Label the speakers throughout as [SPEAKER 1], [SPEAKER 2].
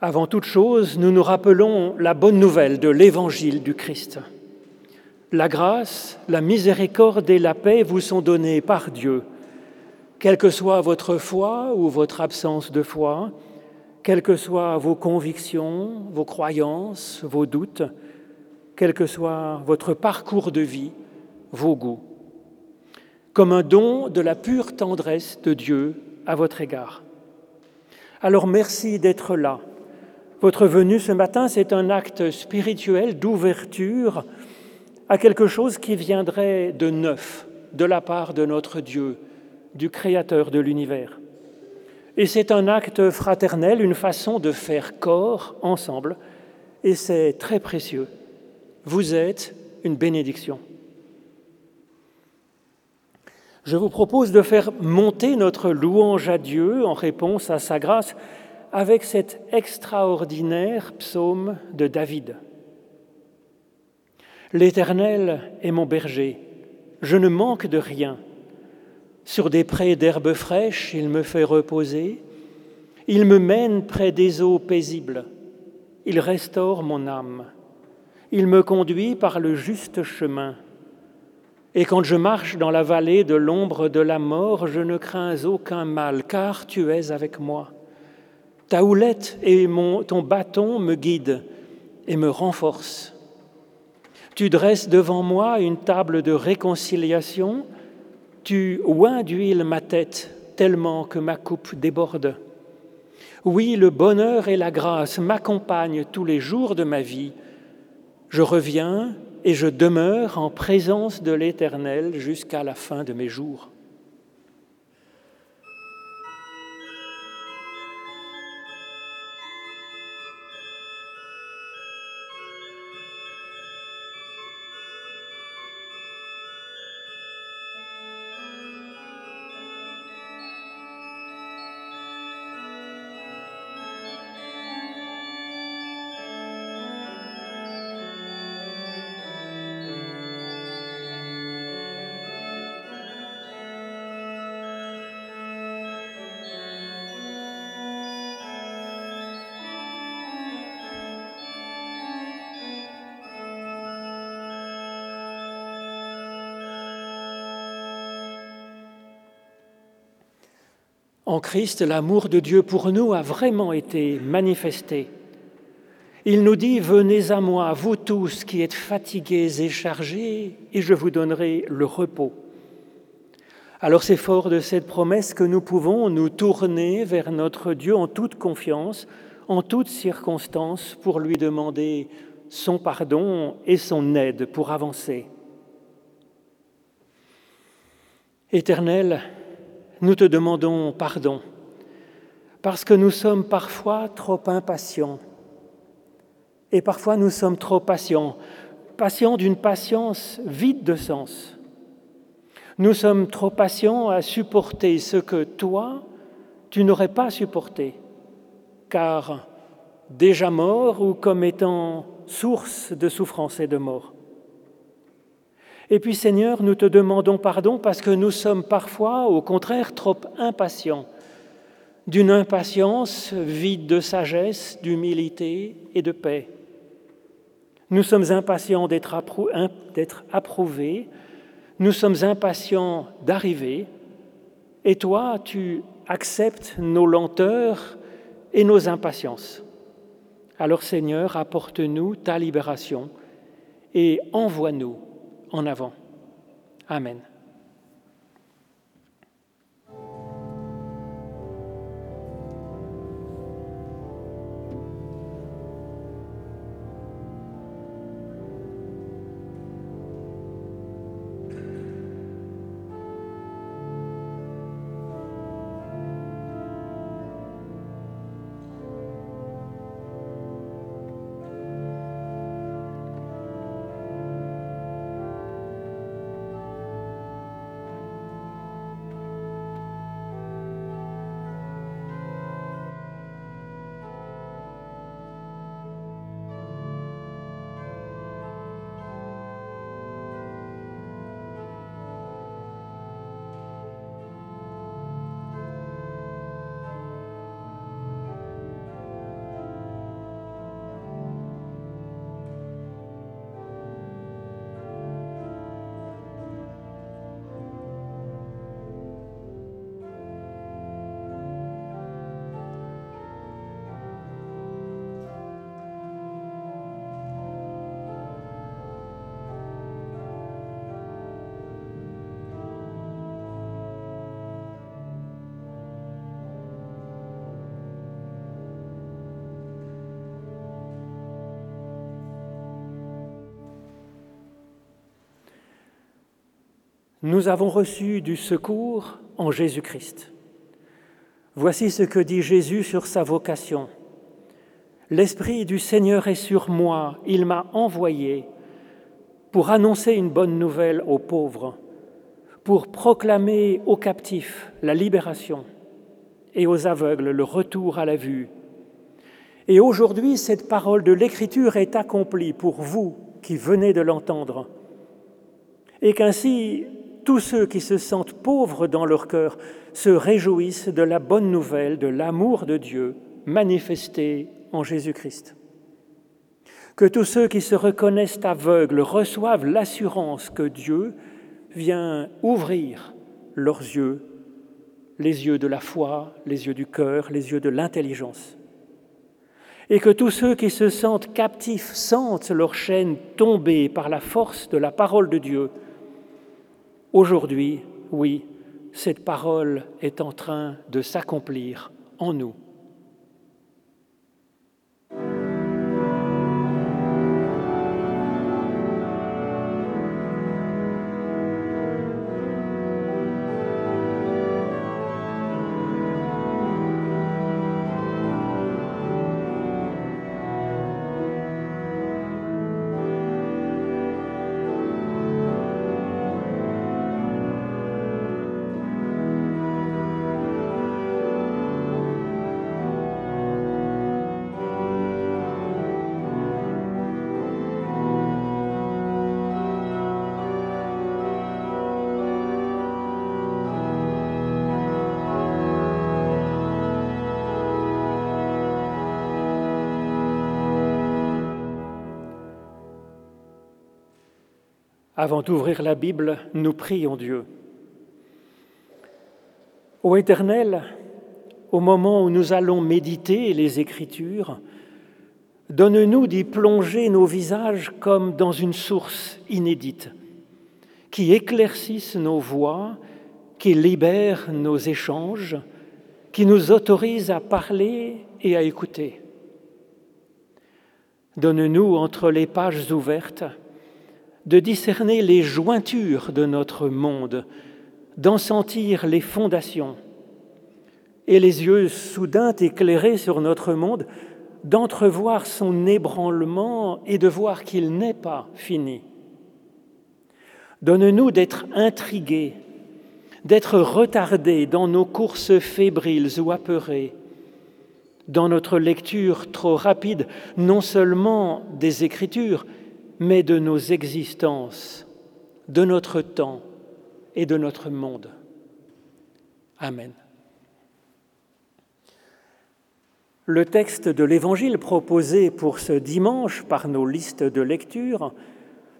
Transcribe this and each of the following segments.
[SPEAKER 1] Avant toute chose, nous nous rappelons la bonne nouvelle de l'évangile du Christ. La grâce, la miséricorde et la paix vous sont données par Dieu, quelle que soit votre foi ou votre absence de foi, quelles que soient vos convictions, vos croyances, vos doutes, quel que soit votre parcours de vie, vos goûts, comme un don de la pure tendresse de Dieu à votre égard. Alors merci d'être là. Votre venue ce matin, c'est un acte spirituel d'ouverture à quelque chose qui viendrait de neuf de la part de notre Dieu, du Créateur de l'univers. Et c'est un acte fraternel, une façon de faire corps ensemble, et c'est très précieux. Vous êtes une bénédiction. Je vous propose de faire monter notre louange à Dieu en réponse à sa grâce avec cet extraordinaire psaume de David. L'Éternel est mon berger, je ne manque de rien. Sur des prés d'herbes fraîches, il me fait reposer, il me mène près des eaux paisibles, il restaure mon âme, il me conduit par le juste chemin. Et quand je marche dans la vallée de l'ombre de la mort, je ne crains aucun mal, car tu es avec moi. Ta houlette et ton bâton me guident et me renforcent. Tu dresses devant moi une table de réconciliation tu oins d'huile ma tête tellement que ma coupe déborde. Oui, le bonheur et la grâce m'accompagnent tous les jours de ma vie. Je reviens et je demeure en présence de l'Éternel jusqu'à la fin de mes jours. En Christ, l'amour de Dieu pour nous a vraiment été manifesté. Il nous dit, venez à moi, vous tous qui êtes fatigués et chargés, et je vous donnerai le repos. Alors c'est fort de cette promesse que nous pouvons nous tourner vers notre Dieu en toute confiance, en toutes circonstances, pour lui demander son pardon et son aide pour avancer. Éternel, nous te demandons pardon parce que nous sommes parfois trop impatients. Et parfois nous sommes trop patients, patients d'une patience vide de sens. Nous sommes trop patients à supporter ce que toi, tu n'aurais pas supporté, car déjà mort ou comme étant source de souffrance et de mort. Et puis Seigneur, nous te demandons pardon parce que nous sommes parfois, au contraire, trop impatients, d'une impatience vide de sagesse, d'humilité et de paix. Nous sommes impatients d'être approuvés, nous sommes impatients d'arriver, et toi, tu acceptes nos lenteurs et nos impatiences. Alors Seigneur, apporte-nous ta libération et envoie-nous en avant. Amen. Nous avons reçu du secours en Jésus-Christ. Voici ce que dit Jésus sur sa vocation. L'Esprit du Seigneur est sur moi, il m'a envoyé pour annoncer une bonne nouvelle aux pauvres, pour proclamer aux captifs la libération et aux aveugles le retour à la vue. Et aujourd'hui, cette parole de l'Écriture est accomplie pour vous qui venez de l'entendre, et qu'ainsi tous ceux qui se sentent pauvres dans leur cœur se réjouissent de la bonne nouvelle de l'amour de Dieu manifesté en Jésus-Christ. Que tous ceux qui se reconnaissent aveugles reçoivent l'assurance que Dieu vient ouvrir leurs yeux, les yeux de la foi, les yeux du cœur, les yeux de l'intelligence. Et que tous ceux qui se sentent captifs sentent leur chaîne tomber par la force de la parole de Dieu. Aujourd'hui, oui, cette parole est en train de s'accomplir en nous. Avant d'ouvrir la Bible, nous prions Dieu. Ô Éternel, au moment où nous allons méditer les Écritures, donne-nous d'y plonger nos visages comme dans une source inédite, qui éclaircisse nos voix, qui libère nos échanges, qui nous autorise à parler et à écouter. Donne-nous entre les pages ouvertes de discerner les jointures de notre monde, d'en sentir les fondations, et les yeux soudain éclairés sur notre monde, d'entrevoir son ébranlement et de voir qu'il n'est pas fini. Donne-nous d'être intrigués, d'être retardés dans nos courses fébriles ou apeurées, dans notre lecture trop rapide, non seulement des Écritures, mais de nos existences, de notre temps et de notre monde. Amen. Le texte de l'Évangile proposé pour ce dimanche par nos listes de lecture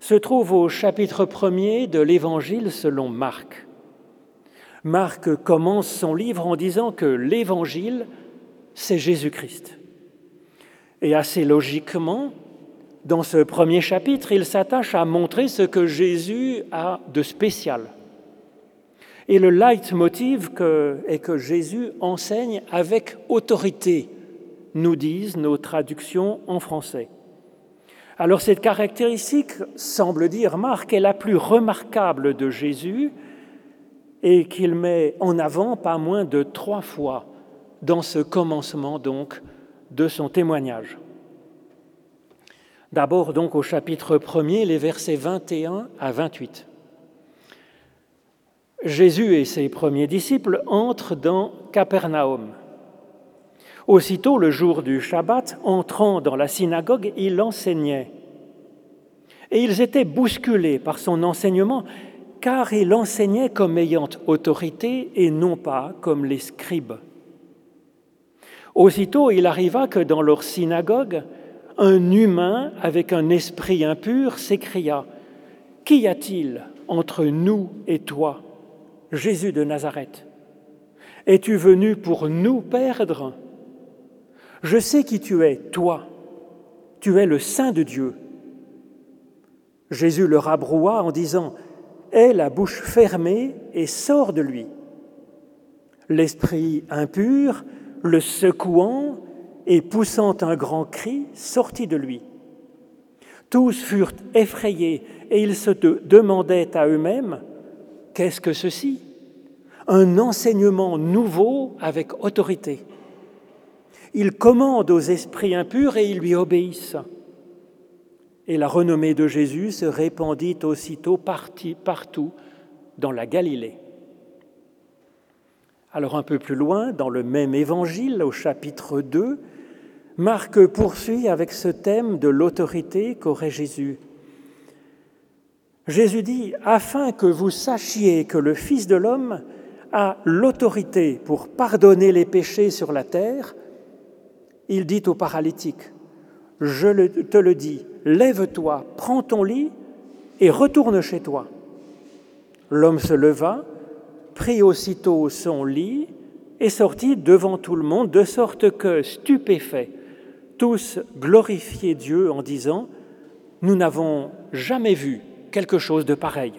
[SPEAKER 1] se trouve au chapitre premier de l'Évangile selon Marc. Marc commence son livre en disant que l'Évangile, c'est Jésus-Christ. Et assez logiquement, dans ce premier chapitre, il s'attache à montrer ce que Jésus a de spécial. Et le leitmotiv est que Jésus enseigne avec autorité, nous disent nos traductions en français. Alors cette caractéristique, semble dire Marc, est la plus remarquable de Jésus et qu'il met en avant pas moins de trois fois dans ce commencement donc de son témoignage. D'abord donc au chapitre 1er, les versets 21 à 28. Jésus et ses premiers disciples entrent dans Capernaum. Aussitôt, le jour du Shabbat, entrant dans la synagogue, il enseignait. Et ils étaient bousculés par son enseignement, car il enseignait comme ayant autorité et non pas comme les scribes. Aussitôt, il arriva que dans leur synagogue, un humain avec un esprit impur s'écria, Qu'y a-t-il entre nous et toi, Jésus de Nazareth? Es-tu venu pour nous perdre? Je sais qui tu es, toi. Tu es le Saint de Dieu. Jésus le rabroua en disant, Aie la bouche fermée et sors de lui. L'esprit impur, le secouant, et poussant un grand cri, sortit de lui. Tous furent effrayés et ils se demandaient à eux-mêmes Qu'est-ce que ceci? Un enseignement nouveau avec autorité. Il commande aux esprits impurs et ils lui obéissent. Et la renommée de Jésus se répandit aussitôt partout dans la Galilée. Alors un peu plus loin, dans le même évangile, au chapitre 2, Marc poursuit avec ce thème de l'autorité qu'aurait Jésus. Jésus dit, afin que vous sachiez que le Fils de l'homme a l'autorité pour pardonner les péchés sur la terre, il dit au paralytique, je te le dis, lève-toi, prends ton lit et retourne chez toi. L'homme se leva, prit aussitôt son lit et sortit devant tout le monde, de sorte que, stupéfaits, tous glorifiaient Dieu en disant, Nous n'avons jamais vu quelque chose de pareil.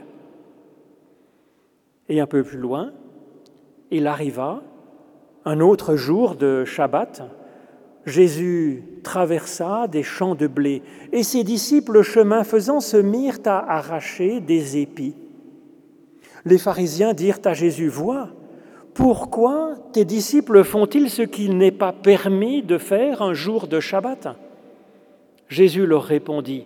[SPEAKER 1] Et un peu plus loin, il arriva, un autre jour de Shabbat, Jésus traversa des champs de blé, et ses disciples, chemin faisant, se mirent à arracher des épis. Les pharisiens dirent à Jésus, Vois, pourquoi tes disciples font-ils ce qu'il n'est pas permis de faire un jour de Shabbat? Jésus leur répondit,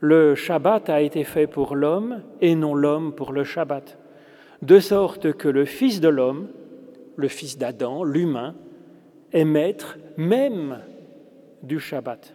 [SPEAKER 1] Le Shabbat a été fait pour l'homme et non l'homme pour le Shabbat, de sorte que le Fils de l'homme, le Fils d'Adam, l'humain, est maître même du Shabbat.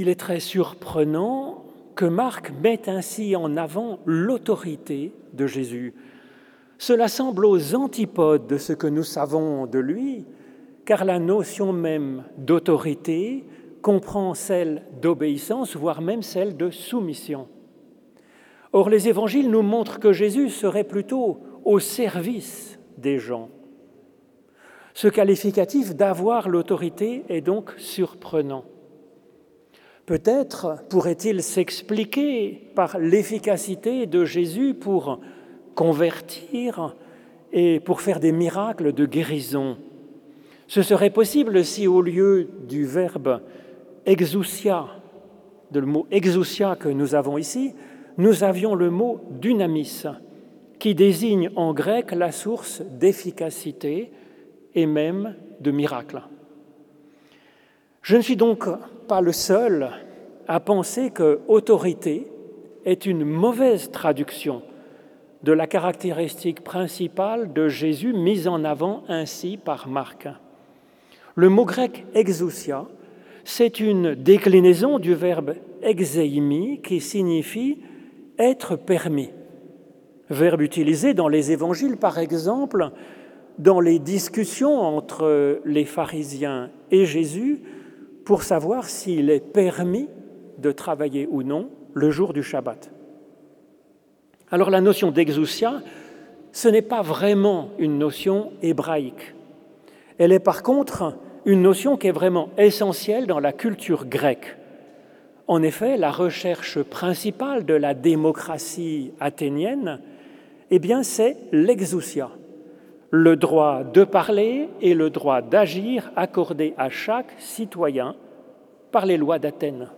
[SPEAKER 1] Il est très surprenant que Marc mette ainsi en avant l'autorité de Jésus. Cela semble aux antipodes de ce que nous savons de lui, car la notion même d'autorité comprend celle d'obéissance, voire même celle de soumission. Or, les évangiles nous montrent que Jésus serait plutôt au service des gens. Ce qualificatif d'avoir l'autorité est donc surprenant. Peut-être pourrait-il s'expliquer par l'efficacité de Jésus pour convertir et pour faire des miracles de guérison. Ce serait possible si au lieu du verbe exousia, le mot exousia que nous avons ici, nous avions le mot dynamis, qui désigne en grec la source d'efficacité et même de miracle. Je ne suis donc pas le seul à penser que autorité est une mauvaise traduction de la caractéristique principale de Jésus mise en avant ainsi par Marc. Le mot grec exousia, c'est une déclinaison du verbe exeimi qui signifie être permis. Verbe utilisé dans les évangiles, par exemple, dans les discussions entre les pharisiens et Jésus pour savoir s'il est permis de travailler ou non le jour du Shabbat. Alors la notion d'exousia, ce n'est pas vraiment une notion hébraïque. Elle est par contre une notion qui est vraiment essentielle dans la culture grecque. En effet, la recherche principale de la démocratie athénienne, eh bien, c'est l'exousia, le droit de parler et le droit d'agir accordé à chaque citoyen par les lois d'Athènes.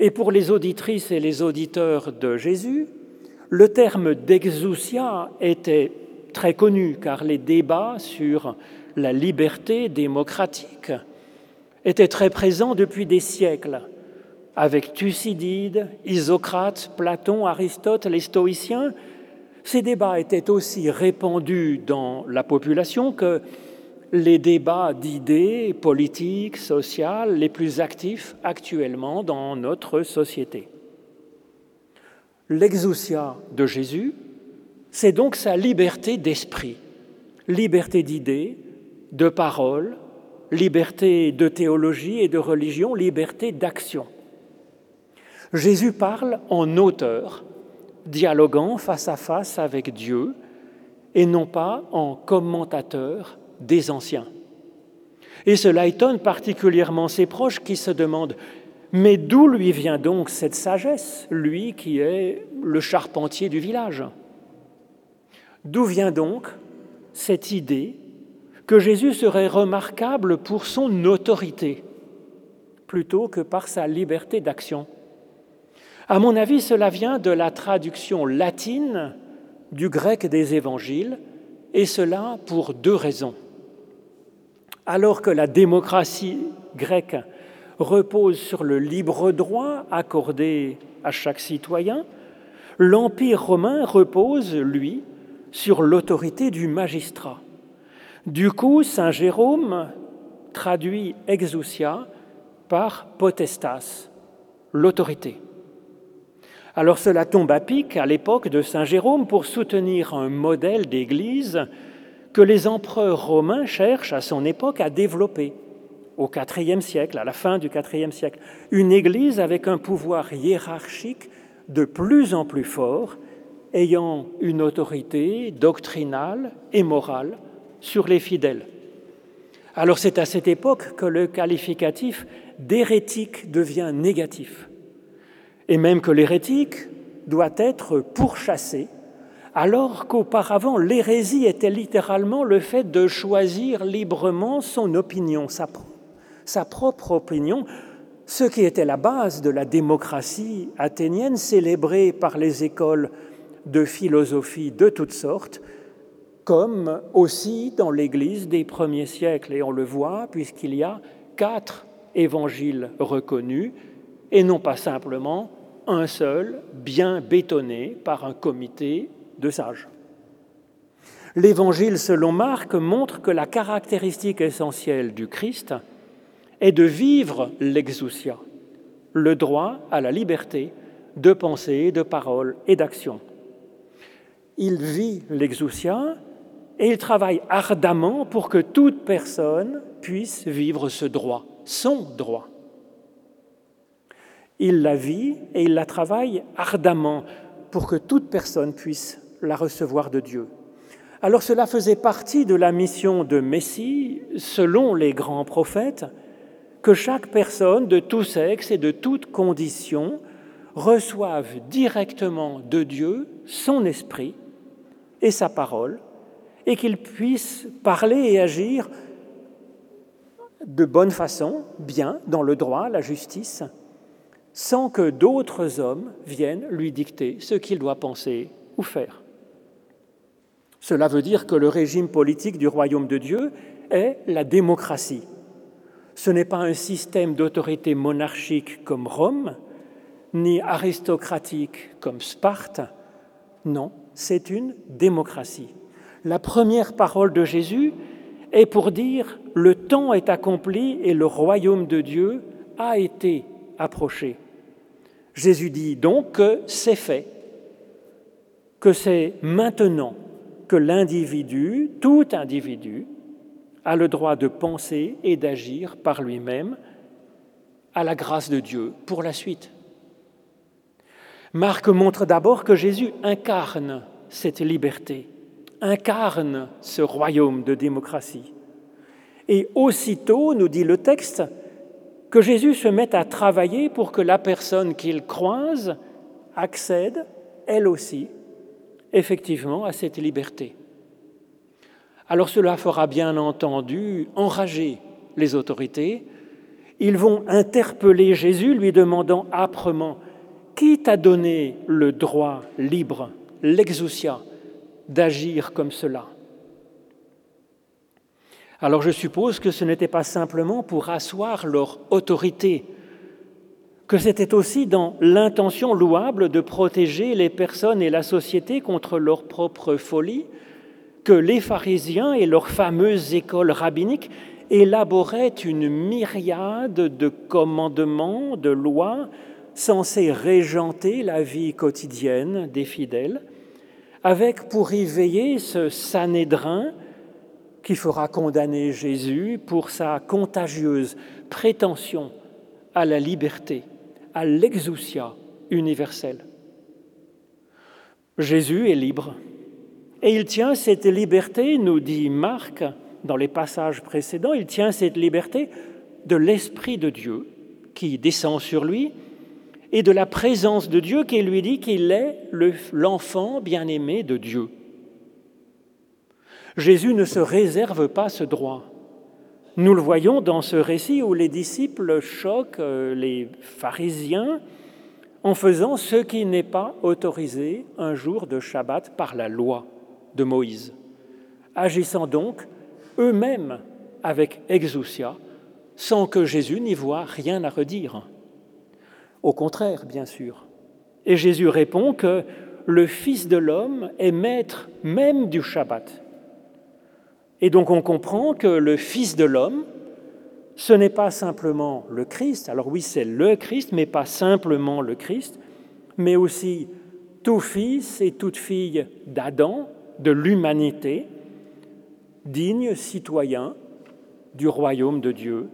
[SPEAKER 1] Et pour les auditrices et les auditeurs de Jésus, Le terme d'exousia était très connu car les débats sur la liberté démocratique étaient très présents depuis des siècles, avec Thucydide, Isocrate, Platon, Aristote, les stoïciens. Ces débats étaient aussi répandus dans la population que les débats d'idées politiques, sociales les plus actifs actuellement dans notre société. L'exousia de Jésus, c'est donc sa liberté d'esprit, liberté d'idées, de parole, liberté de théologie et de religion, liberté d'action. Jésus parle en auteur, dialoguant face à face avec Dieu, et non pas en commentateur des anciens. Et cela étonne particulièrement ses proches qui se demandent Mais d'où lui vient donc cette sagesse, lui qui est le charpentier du village? D'où vient donc cette idée que Jésus serait remarquable pour son autorité plutôt que par sa liberté d'action? À mon avis, cela vient de la traduction latine du grec des évangiles, et cela pour deux raisons. Alors que la démocratie grecque repose sur le libre droit accordé à chaque citoyen, l'Empire romain repose, lui, sur l'autorité du magistrat. Du coup, Saint Jérôme traduit exousia par potestas, l'autorité. Alors cela tombe à pic à l'époque de Saint Jérôme pour soutenir un modèle d'Église que les empereurs romains cherchent à son époque à développer au IVe siècle, à la fin du IVe siècle, une Église avec un pouvoir hiérarchique de plus en plus fort, ayant une autorité doctrinale et morale sur les fidèles. Alors c'est à cette époque que le qualificatif d'hérétique devient négatif, et même que l'hérétique doit être pourchassé alors qu'auparavant l'hérésie était littéralement le fait de choisir librement son opinion, sa, propre opinion, ce qui était la base de la démocratie athénienne célébrée par les écoles de philosophie de toutes sortes, comme aussi dans l'Église des premiers siècles. Et on le voit puisqu'il y a quatre évangiles reconnus et non pas simplement un seul, bien bétonné par un comité de sages. L'évangile selon Marc montre que la caractéristique essentielle du Christ est de vivre l'exousia, le droit à la liberté de pensée, de parole et d'action. Il vit l'exousia et il travaille ardemment pour que toute personne puisse vivre ce droit, son droit. Il la vit et il la travaille ardemment pour que toute personne puisse la recevoir de Dieu. Alors cela faisait partie de la mission de Messie, selon les grands prophètes, que chaque personne de tout sexe et de toute condition reçoive directement de Dieu son esprit et sa parole, et qu'il puisse parler et agir de bonne façon, bien, dans le droit, la justice, sans que d'autres hommes viennent lui dicter ce qu'il doit penser ou faire. Cela veut dire que le régime politique du royaume de Dieu est la démocratie. Ce n'est pas un système d'autorité monarchique comme Rome, ni aristocratique comme Sparte. Non, c'est une démocratie. La première parole de Jésus est pour dire le temps est accompli et le royaume de Dieu a été approché. Jésus dit donc que c'est fait, que c'est maintenant que l'individu, tout individu, a le droit de penser et d'agir par lui-même à la grâce de Dieu pour la suite. Marc montre d'abord que Jésus incarne cette liberté, incarne ce royaume de démocratie. Et aussitôt, nous dit le texte, que Jésus se met à travailler pour que la personne qu'il croise accède, elle aussi, effectivement à cette liberté. Alors cela fera bien entendu enrager les autorités. Ils vont interpeller Jésus lui demandant âprement Qui t'a donné le droit libre, l'exousia, d'agir comme cela? Alors je suppose que ce n'était pas simplement pour asseoir leur autorité, que c'était aussi dans l'intention louable de protéger les personnes et la société contre leur propre folie, que les pharisiens et leur fameuse école rabbinique élaboraient une myriade de commandements, de lois censés régenter la vie quotidienne des fidèles, avec pour y veiller ce Sanhédrin qui fera condamner Jésus pour sa contagieuse prétention à la liberté, à l'exousia universelle. Jésus est libre et il tient cette liberté, nous dit Marc dans les passages précédents, il tient cette liberté de l'Esprit de Dieu qui descend sur lui et de la présence de Dieu qui lui dit qu'il est l'enfant bien-aimé de Dieu. Jésus ne se réserve pas ce droit. Nous le voyons dans ce récit où les disciples choquent euh, les pharisiens en faisant ce qui n'est pas autorisé un jour de Shabbat par la loi de Moïse, agissant donc eux-mêmes avec exousia, sans que Jésus n'y voie rien à redire. Au contraire, bien sûr. Et Jésus répond que le Fils de l'homme est maître même du Shabbat. Et donc on comprend que le Fils de l'homme, ce n'est pas simplement le Christ, alors oui c'est le Christ, mais pas simplement le Christ, mais aussi tout fils et toute fille d'Adam, de l'humanité, digne citoyen du royaume de Dieu,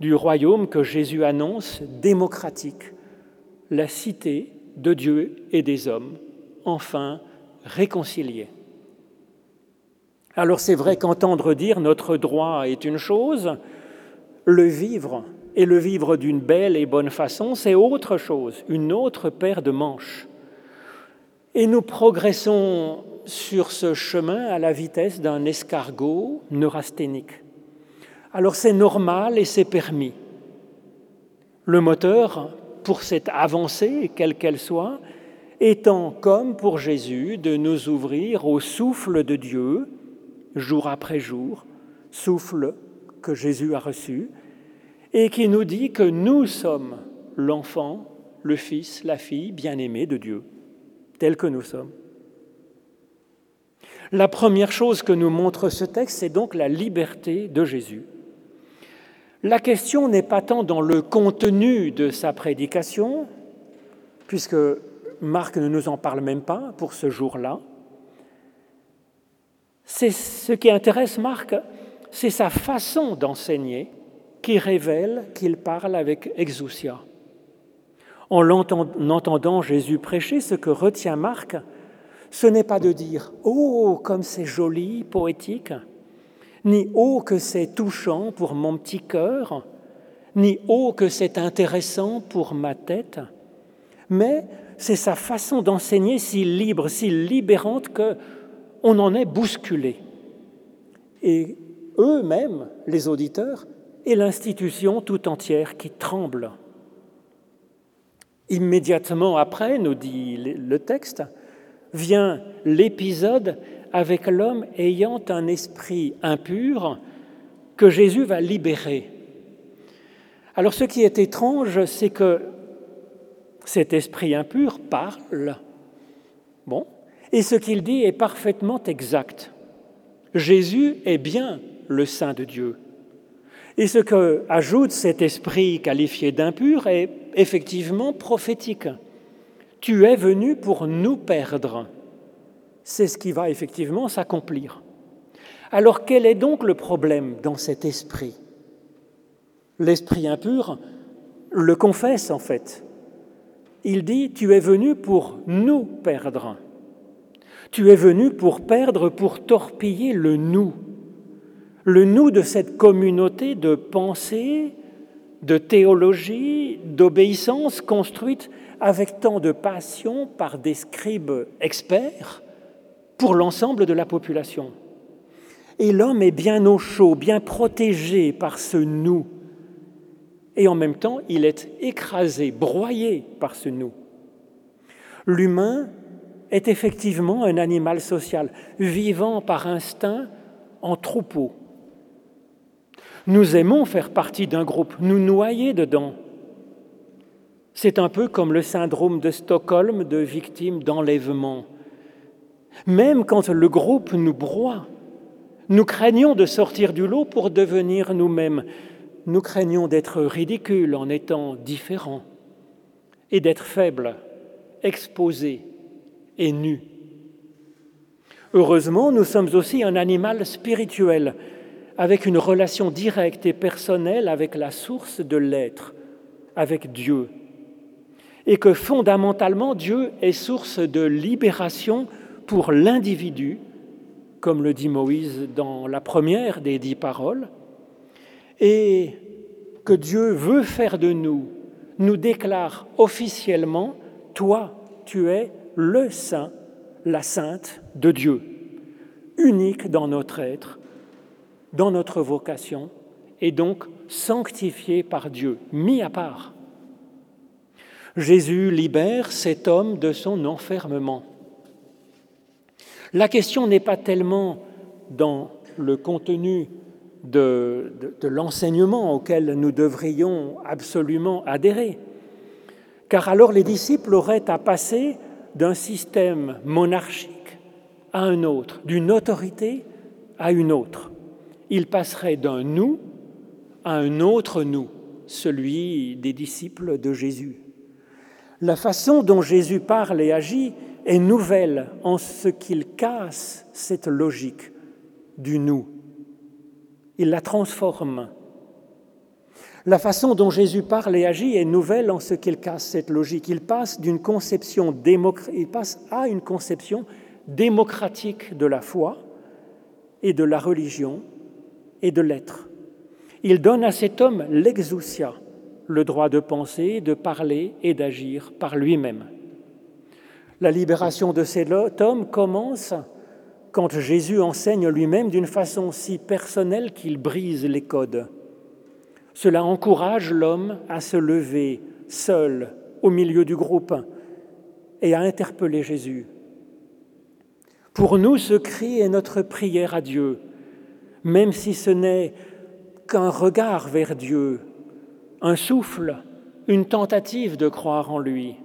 [SPEAKER 1] du royaume que Jésus annonce démocratique, la cité de Dieu et des hommes, enfin réconciliés. Alors c'est vrai qu'entendre dire notre droit est une chose, le vivre et le vivre d'une belle et bonne façon, c'est autre chose, une autre paire de manches. Et nous progressons sur ce chemin à la vitesse d'un escargot neurasthénique. Alors c'est normal et c'est permis. Le moteur, pour cette avancée, quelle qu'elle soit, étant comme pour Jésus de nous ouvrir au souffle de Dieu, jour après jour, souffle que Jésus a reçu, et qui nous dit que nous sommes l'enfant, le fils, la fille bien-aimée de Dieu, tel que nous sommes. La première chose que nous montre ce texte, c'est donc la liberté de Jésus. La question n'est pas tant dans le contenu de sa prédication, puisque Marc ne nous en parle même pas pour ce jour-là. C'est ce qui intéresse Marc, c'est sa façon d'enseigner qui révèle qu'il parle avec exousia. En l'entendant Jésus prêcher, ce que retient Marc, ce n'est pas de dire ⁇ Oh, comme c'est joli, poétique ⁇ ni ⁇ Oh, que c'est touchant pour mon petit cœur ⁇ ni ⁇ Oh, que c'est intéressant pour ma tête ⁇ mais c'est sa façon d'enseigner si libre, si libérante que on en est bousculé. Et eux-mêmes, les auditeurs, et l'institution tout entière qui tremble. Immédiatement après, nous dit le texte, vient l'épisode avec l'homme ayant un esprit impur que Jésus va libérer. Alors ce qui est étrange, c'est que cet esprit impur parle. Bon, et ce qu'il dit est parfaitement exact. Jésus est bien le Saint de Dieu. Et ce que ajoute cet esprit qualifié d'impur est effectivement prophétique. Tu es venu pour nous perdre. C'est ce qui va effectivement s'accomplir. Alors quel est donc le problème dans cet esprit? L'esprit impur le confesse en fait. Il dit, tu es venu pour nous perdre. Tu es venu pour perdre, pour torpiller le nous. Le nous de cette communauté de pensée, de théologie, d'obéissance construite avec tant de passion par des scribes experts pour l'ensemble de la population. Et l'homme est bien au chaud, bien protégé par ce nous. et en même temps il est écrasé, broyé par ce nous. L'humain est effectivement un animal social, vivant par instinct en troupeau. Nous aimons faire partie d'un groupe, nous noyer dedans. C'est un peu comme le syndrome de Stockholm de victime d'enlèvement. Même quand le groupe nous broie, nous craignons de sortir du lot pour devenir nous-mêmes. Nous craignons d'être ridicules en étant différents et d'être faibles, exposés et nus. Heureusement, nous sommes aussi un animal spirituel, avec une relation directe et personnelle avec la source de l'être, avec Dieu. Et que fondamentalement, Dieu est source de libération pour l'individu, comme le dit Moïse dans la première des dix paroles, et que Dieu veut faire de nous, nous déclare officiellement, toi, tu es le saint, la sainte de Dieu, unique dans notre être, dans notre vocation, et donc sanctifié par Dieu, mis à part. Jésus libère cet homme de son enfermement. La question n'est pas tellement dans le contenu de, l'enseignement auquel nous devrions absolument adhérer, car alors les disciples auraient à passer d'un système monarchique à un autre, d'une autorité à une autre. Ils passeraient d'un nous à un autre nous, celui des disciples de Jésus. La façon dont Jésus parle et agit est nouvelle en ce qu'il casse cette logique du nous. Il la transforme. La façon dont Jésus parle et agit est nouvelle en ce qu'il casse cette logique. Il passe d'une conception il passe à une conception démocratique de la foi et de la religion et de l'être. Il donne à cet homme l'exousia, le droit de penser, de parler et d'agir par lui-même. La libération de cet homme commence quand Jésus enseigne lui-même d'une façon si personnelle qu'il brise les codes. Cela encourage l'homme à se lever seul au milieu du groupe et à interpeller Jésus. Pour nous, ce cri est notre prière à Dieu, même si ce n'est qu'un regard vers Dieu, un souffle, une tentative de croire en lui.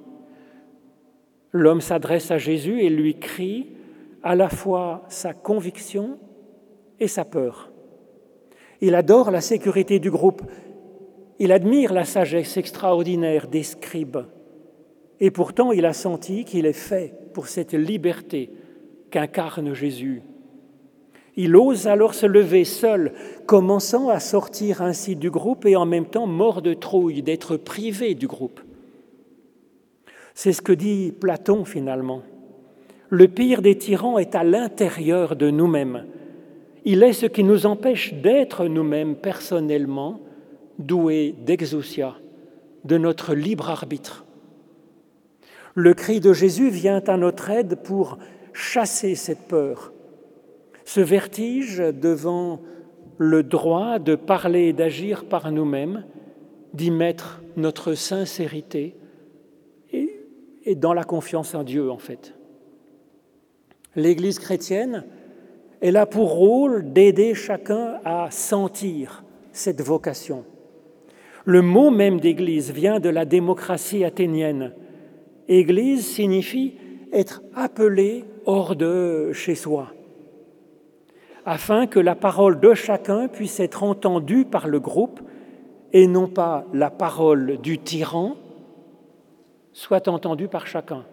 [SPEAKER 1] L'homme s'adresse à Jésus et lui crie à la fois sa conviction et sa peur. Il adore la sécurité du groupe, il admire la sagesse extraordinaire des scribes, et pourtant il a senti qu'il est fait pour cette liberté qu'incarne Jésus. Il ose alors se lever seul, commençant à sortir ainsi du groupe et en même temps mort de trouille d'être privé du groupe. C'est ce que dit Platon finalement. Le pire des tyrans est à l'intérieur de nous-mêmes. Il est ce qui nous empêche d'être nous-mêmes personnellement doués d'exousia, de notre libre arbitre. Le cri de Jésus vient à notre aide pour chasser cette peur, ce vertige devant le droit de parler et d'agir par nous-mêmes, d'y mettre notre sincérité, et dans la confiance en Dieu, en fait. L'Église chrétienne, elle a pour rôle d'aider chacun à sentir cette vocation. Le mot même d'Église vient de la démocratie athénienne. Église signifie être appelé hors de chez soi, afin que la parole de chacun puisse être entendue par le groupe et non pas la parole du tyran soit entendu par chacun.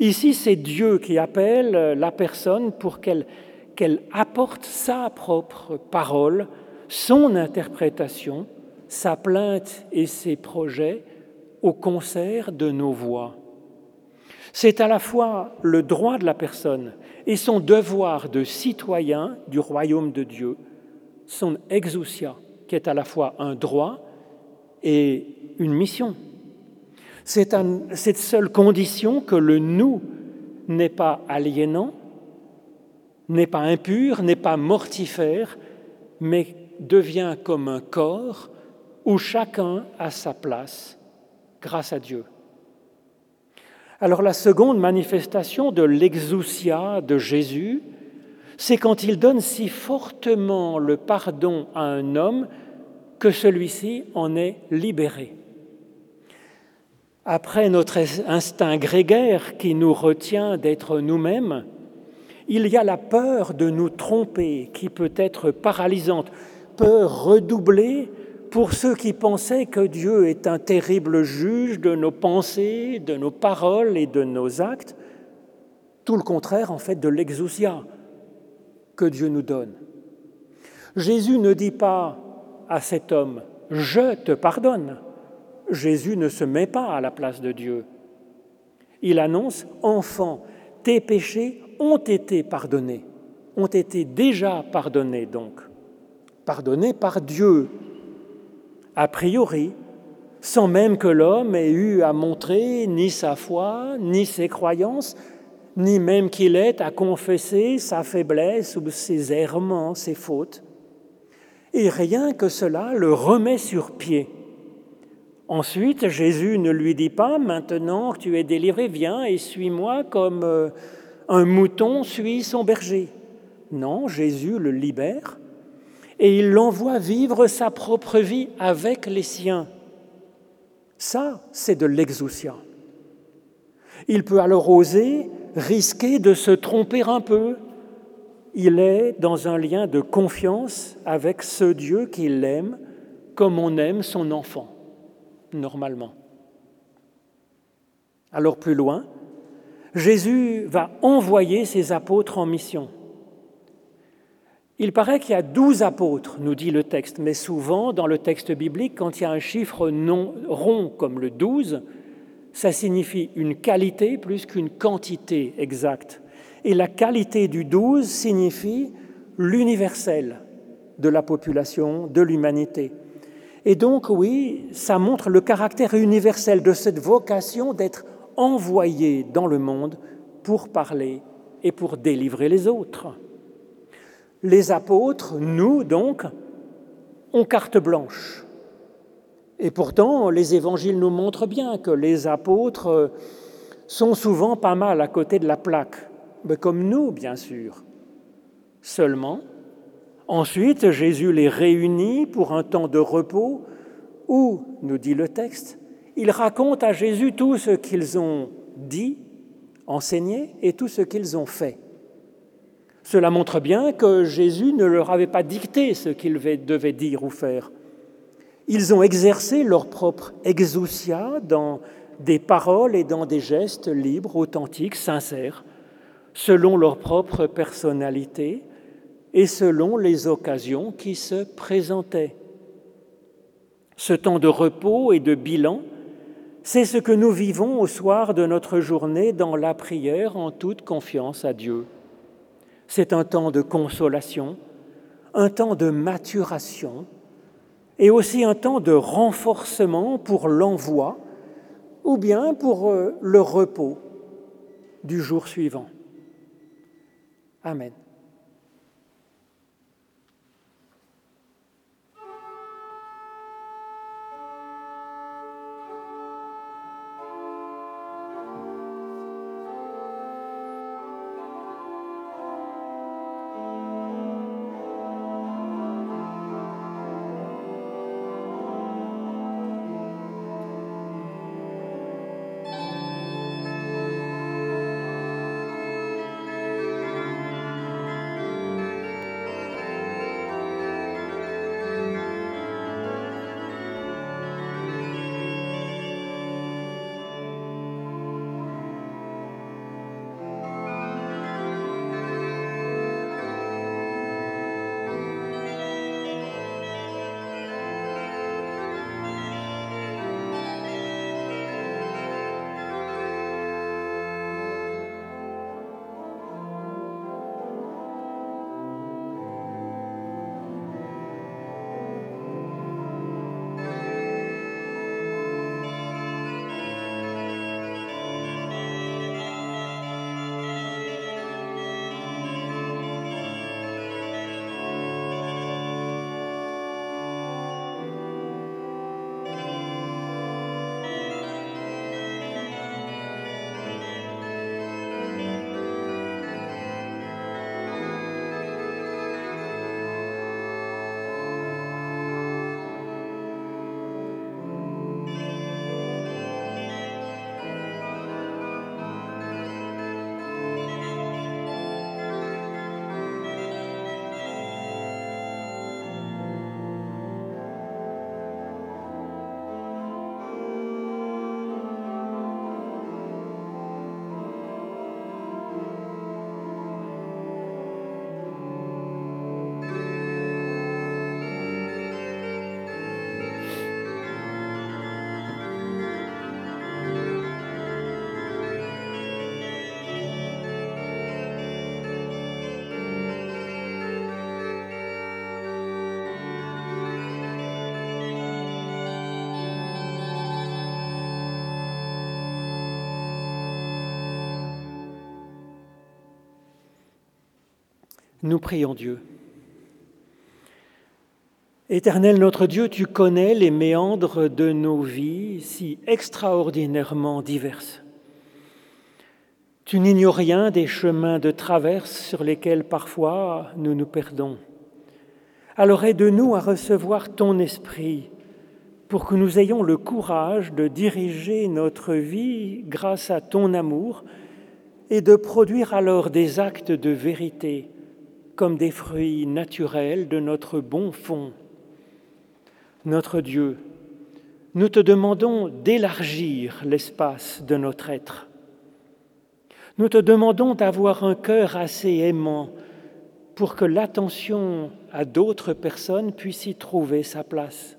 [SPEAKER 1] Ici, c'est Dieu qui appelle la personne pour qu'elle apporte sa propre parole, son interprétation, sa plainte et ses projets au concert de nos voix. C'est à la fois le droit de la personne et son devoir de citoyen du royaume de Dieu, son exousia, qui est à la fois un droit et une mission. C'est à cette seule condition que le nous n'est pas aliénant, n'est pas impur, n'est pas mortifère, mais devient comme un corps où chacun a sa place grâce à Dieu. Alors la seconde manifestation de l'exousia de Jésus, c'est quand il donne si fortement le pardon à un homme que celui-ci en est libéré. Après notre instinct grégaire qui nous retient d'être nous-mêmes, il y a la peur de nous tromper qui peut être paralysante, peur redoublée pour ceux qui pensaient que Dieu est un terrible juge de nos pensées, de nos paroles et de nos actes, tout le contraire en fait de l'exousia que Dieu nous donne. Jésus ne dit pas à cet homme, je te pardonne. Jésus ne se met pas à la place de Dieu. Il annonce, enfant, tes péchés ont été pardonnés, ont été déjà pardonnés donc, pardonnés par Dieu, a priori, sans même que l'homme ait eu à montrer ni sa foi, ni ses croyances, ni même qu'il ait à confesser sa faiblesse ou ses errements, ses fautes. Et rien que cela le remet sur pied. Ensuite, Jésus ne lui dit pas, maintenant que tu es délivré, viens et suis-moi comme euh, un mouton suit son berger. Non, Jésus le libère et il l'envoie vivre sa propre vie avec les siens. Ça, c'est de l'exousia. Il peut alors oser risquer de se tromper un peu. Il est dans un lien de confiance avec ce Dieu qui l'aime comme on aime son enfant, normalement. Alors plus loin, Jésus va envoyer ses apôtres en mission. Il paraît qu'il y a douze apôtres, nous dit le texte, mais souvent dans le texte biblique, quand il y a un chiffre non rond comme le douze, ça signifie une qualité plus qu'une quantité exacte. Et la qualité du douze signifie l'universel de la population, de l'humanité. Et donc oui, ça montre le caractère universel de cette vocation d'être envoyés dans le monde pour parler et pour délivrer les autres. Les apôtres, nous donc, ont carte blanche. Et pourtant, les évangiles nous montrent bien que les apôtres sont souvent pas mal à côté de la plaque, mais comme nous, bien sûr. Seulement, ensuite, Jésus les réunit pour un temps de repos où, nous dit le texte, ils racontent à Jésus tout ce qu'ils ont dit, enseigné et tout ce qu'ils ont fait. Cela montre bien que Jésus ne leur avait pas dicté ce qu'ils devaient dire ou faire. Ils ont exercé leur propre exousia dans des paroles et dans des gestes libres, authentiques, sincères, selon leur propre personnalité et selon les occasions qui se présentaient. Ce temps de repos et de bilan c'est ce que nous vivons au soir de notre journée dans la prière en toute confiance à Dieu. C'est un temps de consolation, un temps de maturation et aussi un temps de renforcement pour l'envoi ou bien pour euh, le repos du jour suivant. Amen. Nous prions Dieu. Éternel notre Dieu, tu connais les méandres de nos vies si extraordinairement diverses. Tu n'ignores rien des chemins de traverse sur lesquels parfois nous nous perdons. Alors aide-nous à recevoir ton esprit pour que nous ayons le courage de diriger notre vie grâce à ton amour et de produire alors des actes de vérité comme des fruits naturels de notre bon fond. Notre Dieu, nous te demandons d'élargir l'espace de notre être nous te demandons d'avoir un cœur assez aimant pour que l'attention à d'autres personnes puisse y trouver sa place.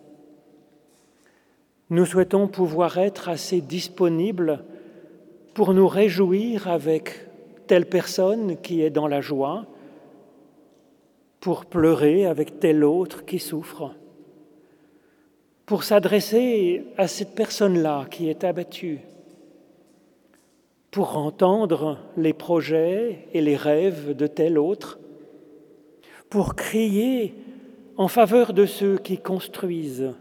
[SPEAKER 1] Nous souhaitons pouvoir être assez disponibles pour nous réjouir avec telle personne qui est dans la joie, pour pleurer avec telle autre qui souffre, pour s'adresser à cette personne-là qui est abattue, pour entendre les projets et les rêves de tel autre, pour crier en faveur de ceux qui construisent,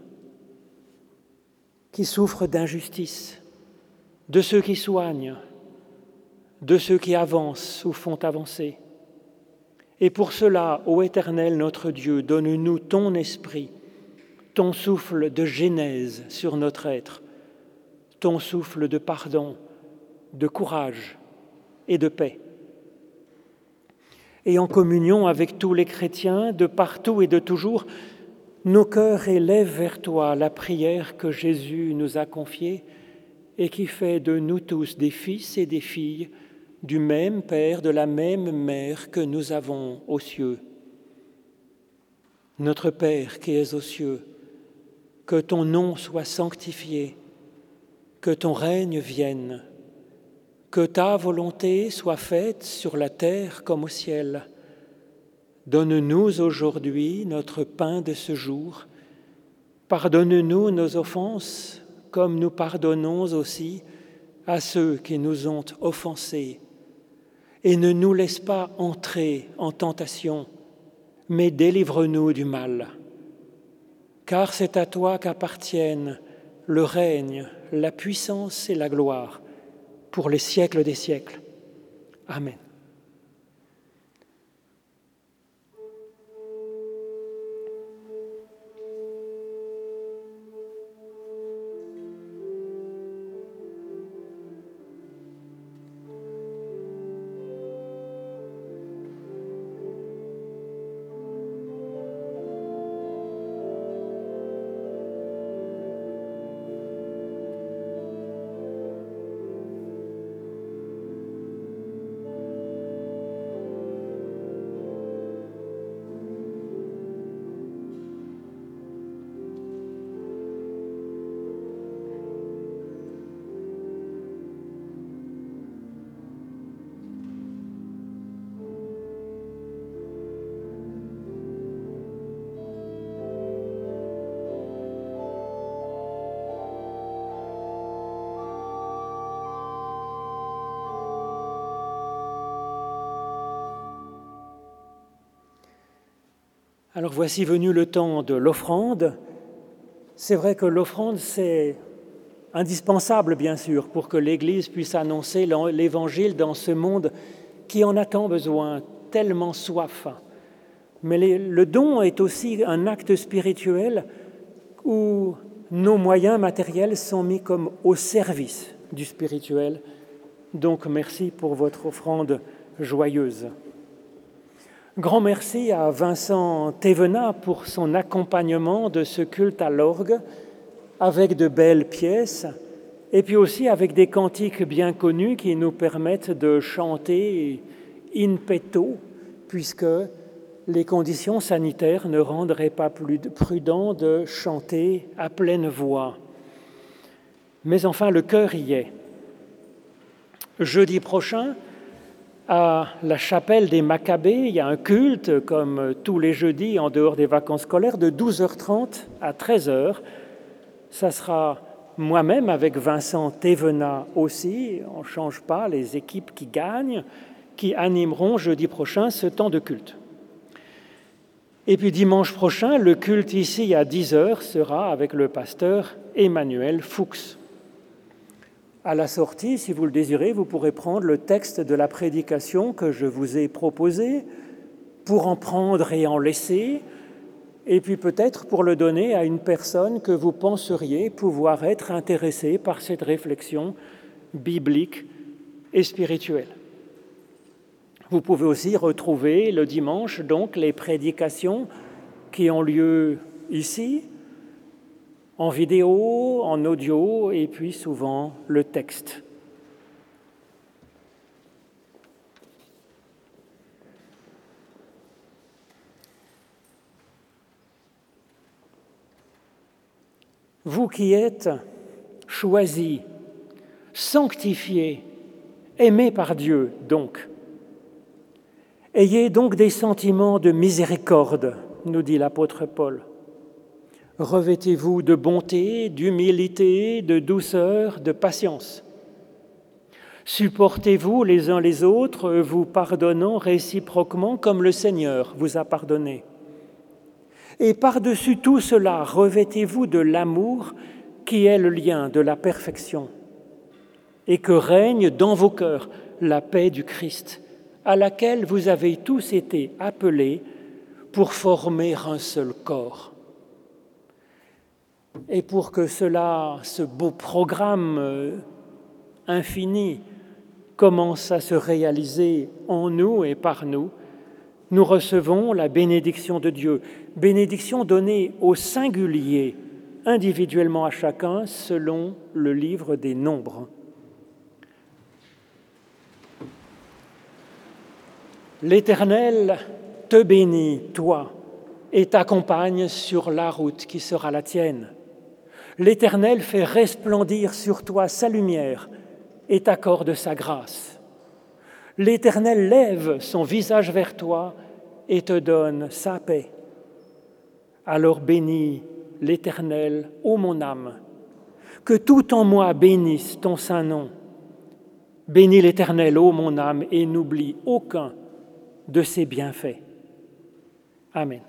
[SPEAKER 1] qui souffrent d'injustice, de ceux qui soignent, de ceux qui avancent ou font avancer. Et pour cela, ô Éternel notre Dieu, donne-nous ton esprit, ton souffle de genèse sur notre être, ton souffle de pardon, de courage et de paix. Et en communion avec tous les chrétiens de partout et de toujours, nos cœurs élèvent vers toi la prière que Jésus nous a confiée et qui fait de nous tous des fils et des filles du même Père, de la même Mère que nous avons aux cieux. Notre Père qui es aux cieux, que ton nom soit sanctifié, que ton règne vienne que ta volonté soit faite sur la terre comme au ciel. Donne-nous aujourd'hui notre pain de ce jour. Pardonne-nous nos offenses comme nous pardonnons aussi à ceux qui nous ont offensés. Et ne nous laisse pas entrer en tentation, mais délivre-nous du mal. Car c'est à toi qu'appartiennent le règne, la puissance et la gloire pour les siècles des siècles. Amen. Alors voici venu le temps de l'offrande. C'est vrai que l'offrande, c'est indispensable, bien sûr, pour que l'Église puisse annoncer l'Évangile dans ce monde qui en a tant besoin, tellement soif. Mais le don est aussi un acte spirituel où nos moyens matériels sont mis comme au service du spirituel. Donc merci pour votre offrande joyeuse. Grand merci à Vincent Thévenat pour son accompagnement de ce culte à l'orgue avec de belles pièces et puis aussi avec des cantiques bien connus qui nous permettent de chanter in petto puisque les conditions sanitaires ne rendraient pas plus prudent de chanter à pleine voix. Mais enfin, le cœur y est. Jeudi prochain, à la chapelle des Maccabées, il y a un culte, comme tous les jeudis en dehors des vacances scolaires, de 12h30 à 13h. Ça sera moi-même avec Vincent Thévenat aussi, on ne change pas les équipes qui gagnent, qui animeront jeudi prochain ce temps de culte. Et puis dimanche prochain, le culte ici à 10h sera avec le pasteur Emmanuel Fuchs. À la sortie, si vous le désirez, vous pourrez prendre le texte de la prédication que je vous ai proposé pour en prendre et en laisser, et puis peut-être pour le donner à une personne que vous penseriez pouvoir être intéressée par cette réflexion biblique et spirituelle. Vous pouvez aussi retrouver le dimanche donc les prédications qui ont lieu ici, en vidéo, en audio et puis souvent le texte. Vous qui êtes choisis, sanctifiés, aimés par Dieu, donc, ayez donc des sentiments de miséricorde, nous dit l'apôtre Paul. Revêtez-vous de bonté, d'humilité, de douceur, de patience. Supportez-vous les uns les autres, vous pardonnant réciproquement comme le Seigneur vous a pardonné. Et par-dessus tout cela, revêtez-vous de l'amour qui est le lien de la perfection, et que règne dans vos cœurs la paix du Christ, à laquelle vous avez tous été appelés pour former un seul corps. Et pour que cela, ce beau programme euh, infini, commence à se réaliser en nous et par nous, nous recevons la bénédiction de Dieu, bénédiction donnée au singulier, individuellement à chacun, selon le livre des nombres. L'Éternel te bénit, toi, et t'accompagne sur la route qui sera la tienne. L'Éternel fait resplendir sur toi sa lumière et t'accorde sa grâce. L'Éternel lève son visage vers toi et te donne sa paix. Alors bénis l'Éternel, ô mon âme, que tout en moi bénisse ton saint nom. Bénis l'Éternel, ô mon âme, et n'oublie aucun de ses bienfaits. Amen.